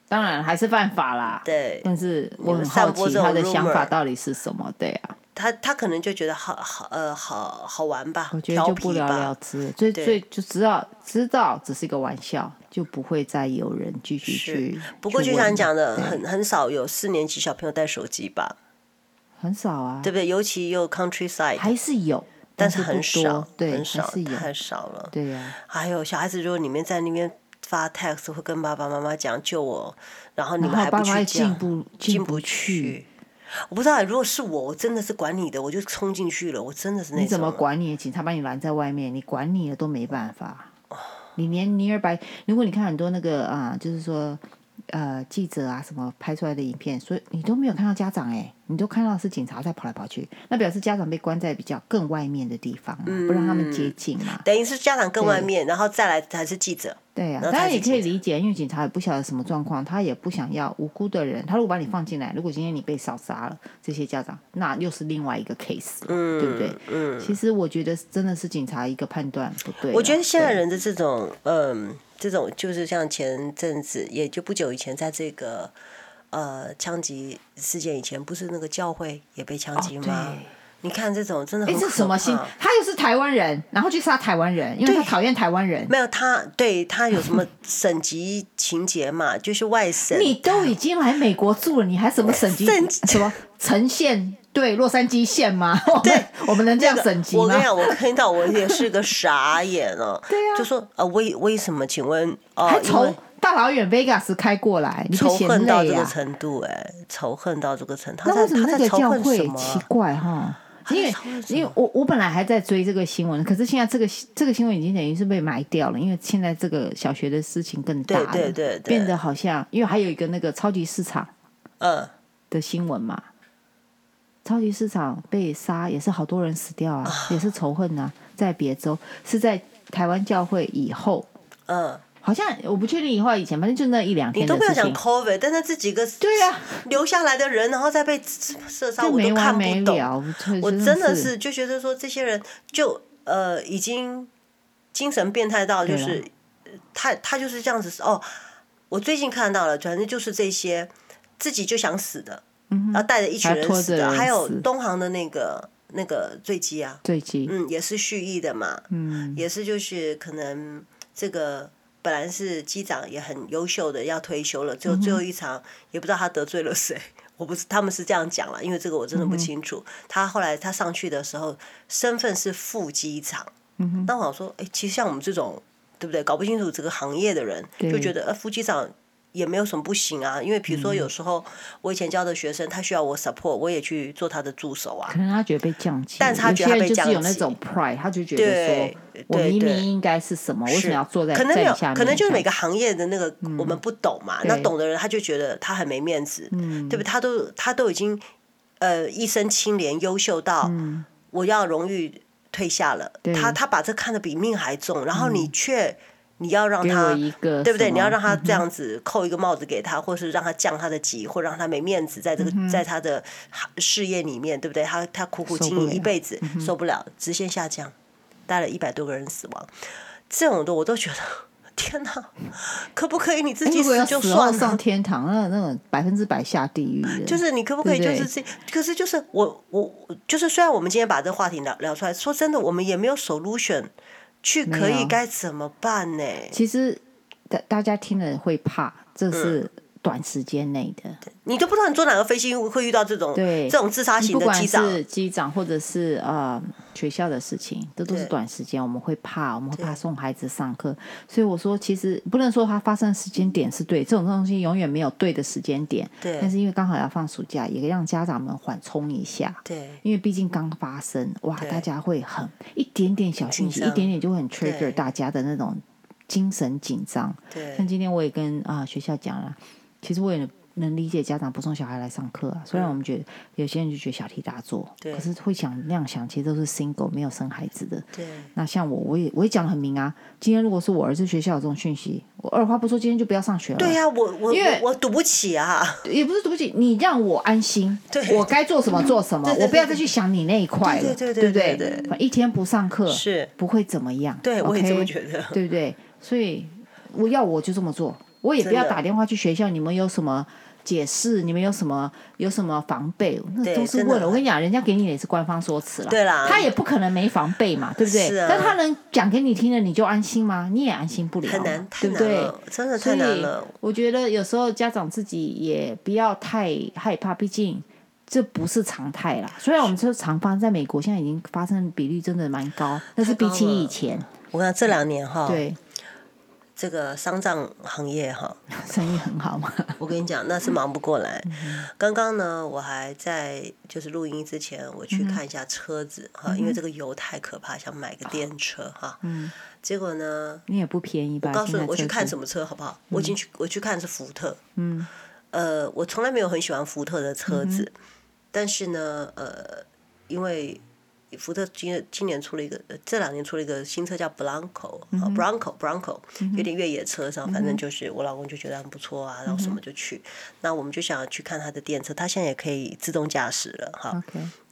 当然还是犯法啦。对，但是我很好奇他的想法到底是什么？对啊，他他可能就觉得好好呃好好玩吧，我觉得就不了了之，最最就知道知道只是一个玩笑，就不会再有人继续去。不过就像你讲的，很很少有四年级小朋友带手机吧？很少啊，对不对？尤其又 countryside，还是有，但是很少，对，很少，太少了。对呀、啊，还有小孩子如果你们在那边发 text，会跟爸爸妈妈讲救我，然后你们还不去讲，进不进不去。我不知道，如果是我，我真的是管你的，我就冲进去了。我真的是那种。你怎么管你？警察把你拦在外面，你管你的都没办法。你连 nearby，如果你看很多那个啊，就是说。呃，记者啊，什么拍出来的影片，所以你都没有看到家长哎，你都看到是警察在跑来跑去，那表示家长被关在比较更外面的地方，嗯、不让他们接近嘛。等于是家长更外面，然后再来才是记者。对呀、啊，当然也可以理解，因为警察也不晓得什么状况，他也不想要无辜的人。他如果把你放进来，如果今天你被烧杀了，这些家长那又是另外一个 case，、嗯、对不对？嗯。其实我觉得真的是警察一个判断不对。我觉得现在人的这种嗯。这种就是像前阵子，也就不久以前，在这个呃枪击事件以前，不是那个教会也被枪击吗？哦、你看这种真的很，哎，这什么心？他又是台湾人，然后去杀台湾人，因为他讨厌台湾人。没有他，对他有什么省级情节嘛？就是外省。你都已经来美国住了，你还什么省级？什么城县？对，洛杉矶县吗？对，我们能这样省级吗？我跟你讲，我看到我也是个傻眼了。对呀、啊，就说呃，为为什么？请问，呃、还从大老远 Vegas 开过来，你仇恨到这个程度、欸？哎，仇恨到这个程度。那为什么那个教会奇怪哈？因为因为我我本来还在追这个新闻，可是现在这个这个新闻已经等于是被埋掉了，因为现在这个小学的事情更大了，对对对对，变得好像因为还有一个那个超级市场嗯的新闻嘛。超级市场被杀也是好多人死掉啊，也是仇恨啊，在别州是在台湾教会以后，嗯，好像我不确定以后以前，反正就那一两天。你都不要讲 COVID，但是这几个对啊留下来的人，然后再被射杀，我都看不懂。我真的是就觉得说，这些人就呃已经精神变态到就是他他就是这样子哦。我最近看到了，反正就是这些自己就想死的。然后带着一群人死的，还，还有东航的那个那个坠机啊，坠机，嗯，也是蓄意的嘛，嗯，也是就是可能这个本来是机长也很优秀的，要退休了，就最后一场也不知道他得罪了谁，我不是他们是这样讲了，因为这个我真的不清楚。他后来他上去的时候，身份是副机长，嗯，那我想说，哎，其实像我们这种对不对，搞不清楚这个行业的人，就觉得呃副机长。也没有什么不行啊，因为比如说有时候我以前教的学生，他需要我 support，我也去做他的助手啊。可能他觉得被降级，但是他觉得他被降级，有那种 pride，他就觉得说，我明明应该是什么，为什么要坐在可能没有，可能就是每个行业的那个我们不懂嘛，那懂的人他就觉得他很没面子，对不对？他都他都已经呃一身清廉优秀到我要荣誉退下了，他他把这看得比命还重，然后你却。你要让他对不对？你要让他这样子扣一个帽子给他，或是让他降他的级，或让他没面子，在这个在他的事业里面，对不对？他他苦苦经营一辈子，受不了，直线下降，带了一百多个人死亡，这种的我都觉得 天哪，可不可以你自己死就算了？上天堂那那种百分之百下地狱，就是你可不可以就是这？可是就是我我就是虽然我们今天把这个话题聊聊出来，说真的，我们也没有 solution。去可以该怎么办呢？其实大大家听了会怕，这是短时间内的。嗯、你都不知道你坐哪个飞机会遇到这种对这种自杀型的机长，是机长或者是呃学校的事情，这都是短时间。我们会怕，我们会怕送孩子上课。所以我说，其实不能说它发生的时间点是对，这种东西永远没有对的时间点。对。但是因为刚好要放暑假，也让家长们缓冲一下。对。因为毕竟刚发生，哇，大家会很一点点小讯息，一点点就会很 trigger 大家的那种精神紧张。对。像今天我也跟啊、呃、学校讲了，其实我也。能理解家长不送小孩来上课啊，虽然我们觉得有些人就觉得小题大做，可是会想那样想，其实都是 single 没有生孩子的。对，那像我，我也我也讲得很明啊。今天如果是我儿子学校有这种讯息，我二话不说，今天就不要上学了。对呀、啊，我我因为我赌不起啊，也不是赌不起，你让我安心，对我该做什么做什么，我不要再去想你那一块了，对不对？对，一天不上课是不会怎么样，对我也这么觉得，对不对？所以我要我就这么做，我也不要打电话去学校，你们有什么？解释，你们有什么有什么防备，那都是问了。我跟你讲，人家给你也是官方说辞了，对啦他也不可能没防备嘛，对不对？但他能讲给你听了，你就安心吗？你也安心不了，很难，太对不对难了？，真的太难了。我觉得有时候家长自己也不要太害怕，毕竟这不是常态啦。虽然我们说常发在美国，现在已经发生的比率真的蛮高，但是比起以前，我看这两年哈，对这个丧葬行业哈，生意很好嘛。我跟你讲，那是忙不过来。刚刚呢，我还在就是录音之前，我去看一下车子哈，因为这个油太可怕，想买个电车哈。嗯，结果呢，你也不便宜吧？我告诉你，我去看？什么车好不好？我已经去，我去看是福特。嗯，呃，我从来没有很喜欢福特的车子，但是呢，呃，因为福特今今年出了一个，呃这两年出了一个新车叫 Bronco，啊 Bronco Bronco，有点越野车上，反正就是我老公就觉得很不错啊，然后什么就去，那我们就想去看他的电车，他现在也可以自动驾驶了哈。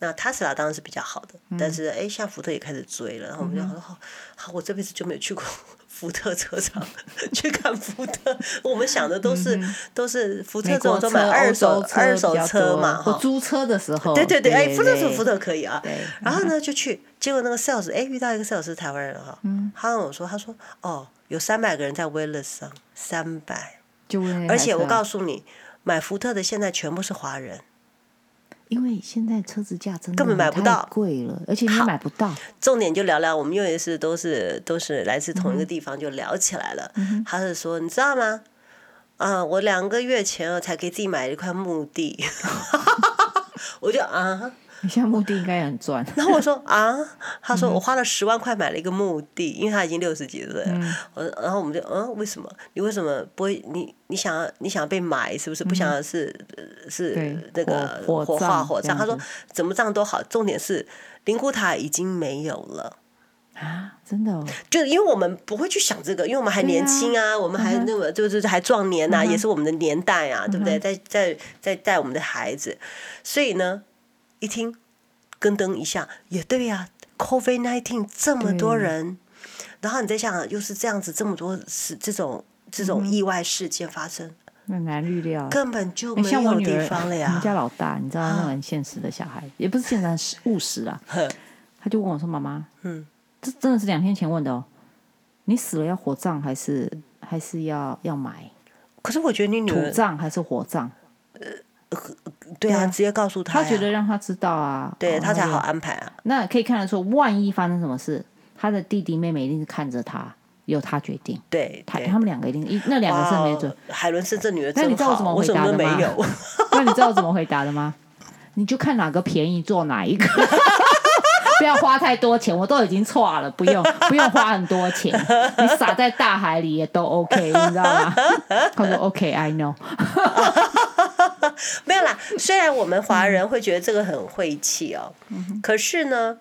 那特斯拉当然是比较好的，但是哎，像福特也开始追了，然后我们就说好，好，我这辈子就没有去过 福特车厂 去看福特，我们想的都是都是福特这种都买二手二手车嘛，哈租车的时。候，对对对，哎，福特是福特可以啊，然后呢就去，结果那个 sales 哎遇到一个 sales 是台湾人哈，他跟我说，他说哦有三百个人在 waitlist 上，三百，而且我告诉你，买福特的现在全部是华人。因为现在车子价真的根本买不到，贵了，而且你买不到。重点就聊聊，我们因为是都是都是来自同一个地方，就聊起来了。嗯、他是说，你知道吗？啊，我两个月前才给自己买了一块墓地，我就啊。你现在墓地应该也很赚。然后我说 啊，他说我花了十万块买了一个墓地，因为他已经六十几岁了。嗯、我然后我们就嗯，为什么？你为什么不会？你你想要你想要被埋是不是？不想要是、嗯、是那个火化火葬？他说怎么葬都好，重点是灵骨塔已经没有了啊！真的哦，就因为我们不会去想这个，因为我们还年轻啊，啊我们还那个就是还壮年呐、啊，嗯、也是我们的年代啊，对不对？在在在带我们的孩子，所以呢。一听，咯噔一下，也对呀、啊。，COVID nineteen 这么多人，然后你在想，又是这样子，这么多事，这种这种意外事件发生，很难预料，根本就没有地方了呀。我们家老大，你知道那种很现实的小孩，啊、也不是现在是务实啊。他就问我说：“妈妈，嗯，这真的是两天前问的哦，你死了要火葬还是还是要要埋？可是我觉得你女儿土葬还是火葬？”呃对啊，直接告诉他，他觉得让他知道啊，对他才好安排啊。那可以看得出，万一发生什么事，他的弟弟妹妹一定是看着他，由他决定。对，他他们两个一定一那两个是没准。海伦是这女的，那你知道我怎么回答的吗？那你知道我怎么回答的吗？你就看哪个便宜做哪一个，不要花太多钱，我都已经错了，不用不用花很多钱，你撒在大海里也都 OK，你知道吗？他说 OK，I know。没有啦，虽然我们华人会觉得这个很晦气哦，嗯、可是呢，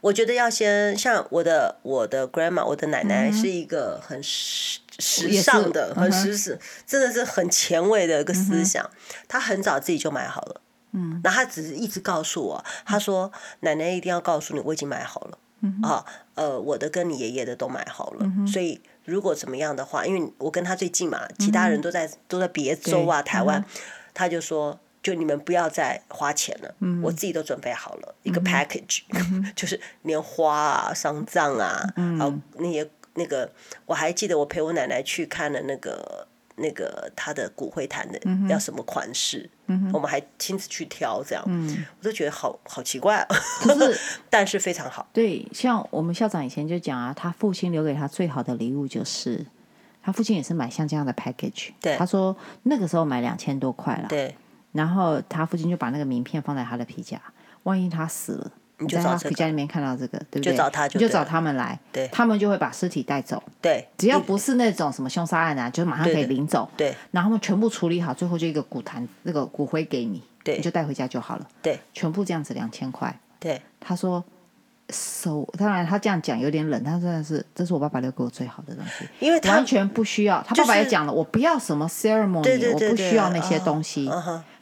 我觉得要先像我的我的 grandma，我的奶奶是一个很时时尚的，很时尚，真的是很前卫的一个思想。她、嗯、很早自己就买好了，嗯，然后她只是一直告诉我，她说、嗯、奶奶一定要告诉你，我已经买好了，嗯、啊，呃，我的跟你爷爷的都买好了，嗯、所以。如果怎么样的话，因为我跟他最近嘛，其他人都在、嗯、都在别州啊，台湾，嗯、他就说，就你们不要再花钱了，嗯、我自己都准备好了一个 package，、嗯、就是连花啊、丧葬啊，嗯、然后那些那个，我还记得我陪我奶奶去看了那个。那个他的骨灰坛的要什么款式，嗯、我们还亲自去挑，这样，嗯、我都觉得好好奇怪、啊。可是，但是非常好。对，像我们校长以前就讲啊，他父亲留给他最好的礼物就是，他父亲也是买像这样的 package。对，他说那个时候买两千多块了。对，然后他父亲就把那个名片放在他的皮夹，万一他死了。你就在他家里面看到这个，对不对？就找他，就找他们来，对，他们就会把尸体带走，对，只要不是那种什么凶杀案啊，就马上可以领走，对，然后他们全部处理好，最后就一个骨坛，那个骨灰给你，对，你就带回家就好了，对，全部这样子两千块，对，他说，so，当然他这样讲有点冷，他真的是，这是我爸爸留给我最好的东西，因为他完全不需要，他爸爸也讲了，我不要什么 ceremony，我不需要那些东西，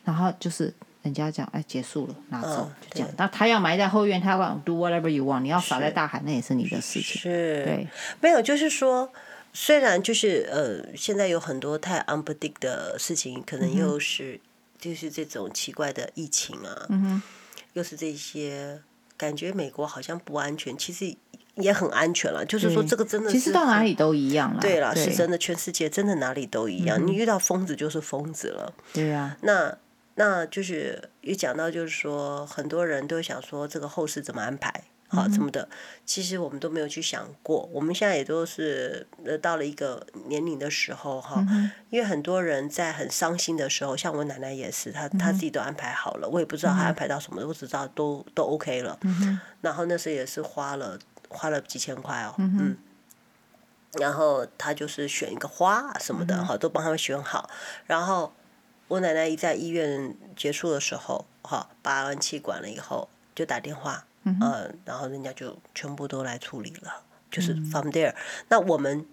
然后就是。人家讲哎，结束了，拿走，就这样。那他要埋在后院，他要 do whatever you want，你要撒在大海，那也是你的事情。是，对，没有，就是说，虽然就是呃，现在有很多太 unpredict 的事情，可能又是、嗯、就是这种奇怪的疫情啊，嗯、又是这些感觉美国好像不安全，其实也很安全了。就是说这个真的是，其实到哪里都一样了。对了，是真的，全世界真的哪里都一样。嗯、你遇到疯子就是疯子了。对啊。那那就是一讲到就是说，很多人都想说这个后事怎么安排。好，怎么的，其实我们都没有去想过。我们现在也都是呃到了一个年龄的时候哈，因为很多人在很伤心的时候，像我奶奶也是，她她自己都安排好了，我也不知道她安排到什么，我只知道都都 OK 了。然后那时候也是花了花了几千块哦，嗯。然后他就是选一个花什么的哈，都帮他们选好。然后我奶奶一在医院结束的时候，哈，拔完气管了以后就打电话。嗯、呃，然后人家就全部都来处理了，就是 from there。嗯、那我们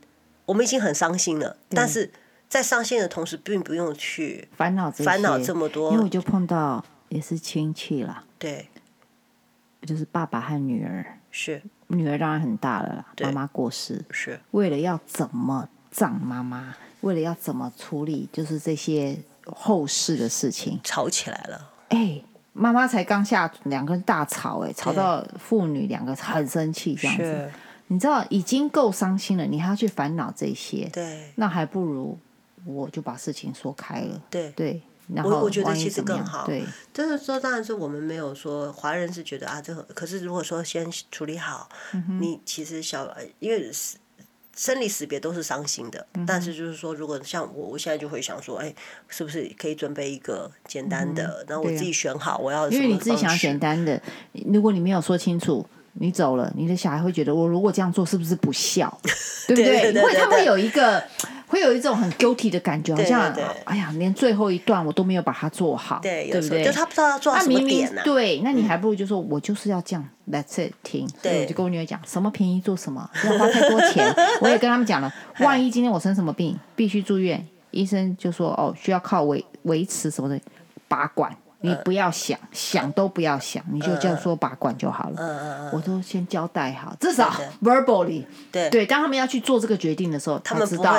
我们已经很伤心了，但是在伤心的同时，并不用去烦恼这烦恼这么多。因为我就碰到也是亲戚啦，对，就是爸爸和女儿，是女儿当然很大了，妈妈过世，是为了要怎么葬妈妈，为了要怎么处理，就是这些后事的事情，吵起来了，哎。妈妈才刚下，两个人大吵，哎，吵到父女两个很生气，这样子。你知道已经够伤心了，你还要去烦恼这些，对，那还不如我就把事情说开了，对对。然后我我觉得其实更好，对，就是说，当然是我们没有说华人是觉得啊，这个，可是如果说先处理好，嗯、你其实小，因为是。生离死别都是伤心的，嗯、但是就是说，如果像我，我现在就会想说，哎，是不是可以准备一个简单的，然后、嗯、我自己选好我要。因为你自己想要简单的，如果你没有说清楚，你走了，你的小孩会觉得我如果这样做是不是不孝，对不对？对对对对对，因为他会有一个。会有一种很 guilty 的感觉，好像哎呀，连最后一段我都没有把它做好，对，对不对？就他不知道要做什么点、啊、明明对，那你还不如就说，我就是要这样，That's it，停。所以我就跟我女儿讲，什么便宜做什么，不要花太多钱。我也跟他们讲了，万一今天我生什么病，必须住院，医生就说哦，需要靠维维持什么的拔管，你不要想，想都不要想，你就这样说拔管就好了。嗯嗯嗯，我都先交代好，至少 verbally，对对，当他们要去做这个决定的时候，他们知道。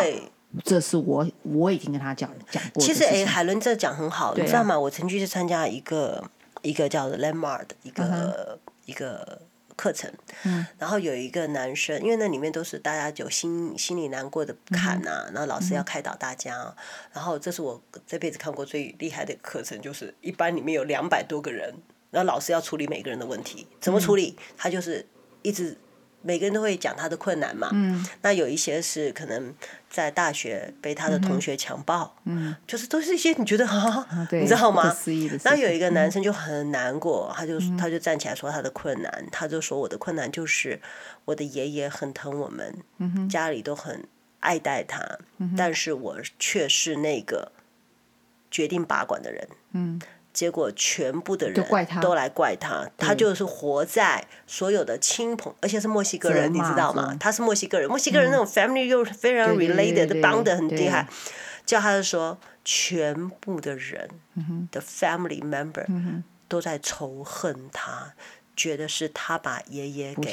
这是我我已经跟他讲讲过。其实哎，海伦这讲很好，你知道吗？我曾经去参加一个一个叫做 Landmark 的一个一个课程，然后有一个男生，因为那里面都是大家有心心里难过的坎呐，然后老师要开导大家，然后这是我这辈子看过最厉害的课程，就是一班里面有两百多个人，然后老师要处理每个人的问题，怎么处理？他就是一直。每个人都会讲他的困难嘛，嗯、那有一些是可能在大学被他的同学强暴，嗯、就是都是一些你觉得啊，啊你知道吗？那有一个男生就很难过，嗯、他就他就站起来说他的困难，嗯、他就说我的困难就是我的爷爷很疼我们，嗯、家里都很爱戴他，嗯、但是我却是那个决定拔管的人。嗯结果全部的人都来怪他，他就是活在所有的亲朋，而且是墨西哥人，你知道吗？他是墨西哥人，墨西哥人那种 family 又是非常 related 的 bond 很厉害，叫他就说，全部的人的 family member 都在仇恨他，觉得是他把爷爷给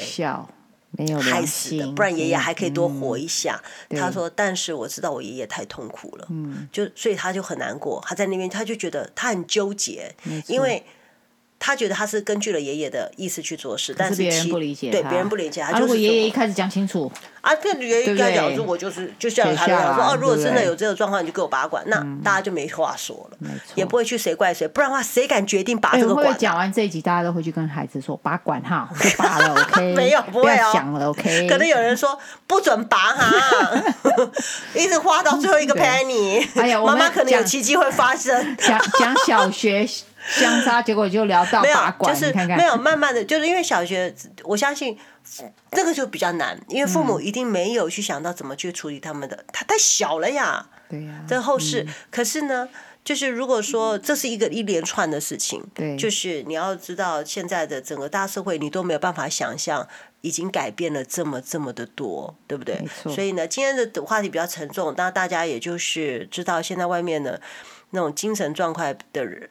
害死的，不然爷爷还可以多活一下。嗯、他说：“但是我知道我爷爷太痛苦了，嗯、就所以他就很难过。他在那边，他就觉得他很纠结，因为。”他觉得他是根据了爷爷的意思去做事，但是别人不理解，对别人不理解。他如果爷爷一开始讲清楚，啊，这爷爷一开始讲，如果就是就像他讲说，哦，如果真的有这个状况，你就给我拔管，那大家就没话说了，也不会去谁怪谁，不然的话，谁敢决定拔这个管？讲完这一集，大家都会去跟孩子说拔管哈，就 拔了，OK，没有不会哦，讲了，OK。可能有人说不准拔哈，一直花到最后一个 penny，哎呀，妈妈可能有奇迹会发生。讲讲小学。相杀，结果就聊到拔管，就是没有慢慢的，就是因为小学，我相信这个就比较难，因为父母一定没有去想到怎么去处理他们的，他太小了呀。对呀。这后事，可是呢，就是如果说这是一个一连串的事情，对，就是你要知道现在的整个大社会，你都没有办法想象，已经改变了这么这么的多，对不对？所以呢，今天的话题比较沉重，那大家也就是知道现在外面的那种精神状态的人。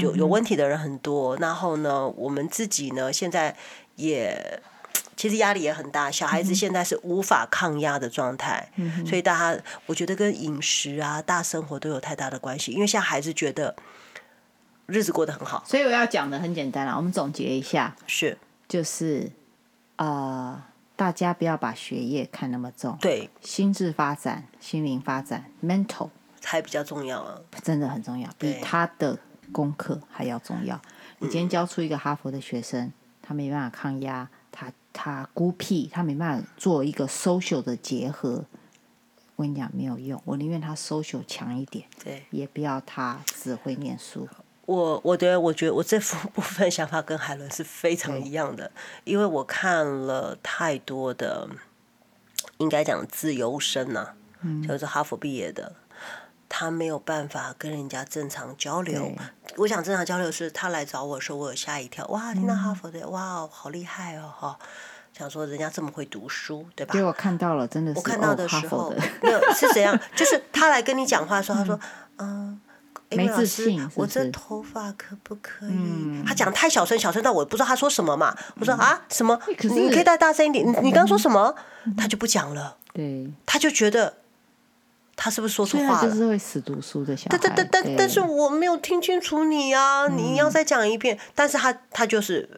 有有问题的人很多，然后呢，我们自己呢，现在也其实压力也很大。小孩子现在是无法抗压的状态，嗯、所以大家我觉得跟饮食啊、大生活都有太大的关系。因为现在孩子觉得日子过得很好，所以我要讲的很简单了。我们总结一下，是。就是呃，大家不要把学业看那么重，对，心智发展、心灵发展 （mental） 才比较重要啊，真的很重要，比他的功课还要重要。你今天教出一个哈佛的学生，他没办法抗压，他他孤僻，他没办法做一个 social 的结合。我跟你讲没有用，我宁愿他 social 强一点，对，也不要他只会念书。我我的我觉得我这部部分想法跟海伦是非常一样的，因为我看了太多的，应该讲自由生呐、啊，嗯、就是哈佛毕业的。他没有办法跟人家正常交流。我想正常交流是他来找我说，我有吓一跳，哇，听到哈佛的，嗯、哇，好厉害哦，哈，想说人家这么会读书，对吧？对，我看到了，真的是。我看到的时候，没有是怎样？就是他来跟你讲话的时候，他说，嗯，没自信是不是？我这头发可不可以？嗯、他讲太小声，小声到我不知道他说什么嘛。我说啊，什么？你可以再大声一点。你你刚刚说什么？他就不讲了。对，他就觉得。他是不是说错话了？就是会死读书的小孩。但但但但但是我没有听清楚你啊！嗯、你要再讲一遍。但是他他就是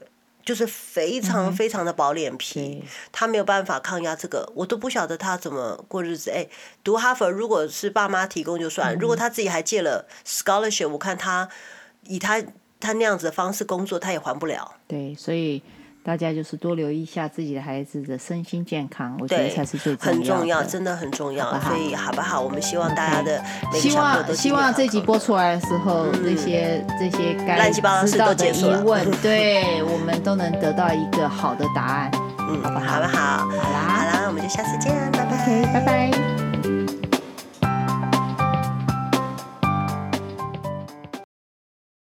就是非常非常的薄脸皮，嗯、他没有办法抗压这个，我都不晓得他怎么过日子。哎，读哈佛如果是爸妈提供就算，嗯、如果他自己还借了 scholarship，我看他以他他那样子的方式工作，他也还不了。对，所以。大家就是多留意一下自己的孩子的身心健康，我觉得才是最重要的。很重要，真的很重要。所以好不好？我们希望大家的希望希望这集播出来的时候，这些这些该知道的疑问，对我们都能得到一个好的答案。嗯，好不好？好不好？好啦，好啦，我们就下次见，拜拜，拜拜。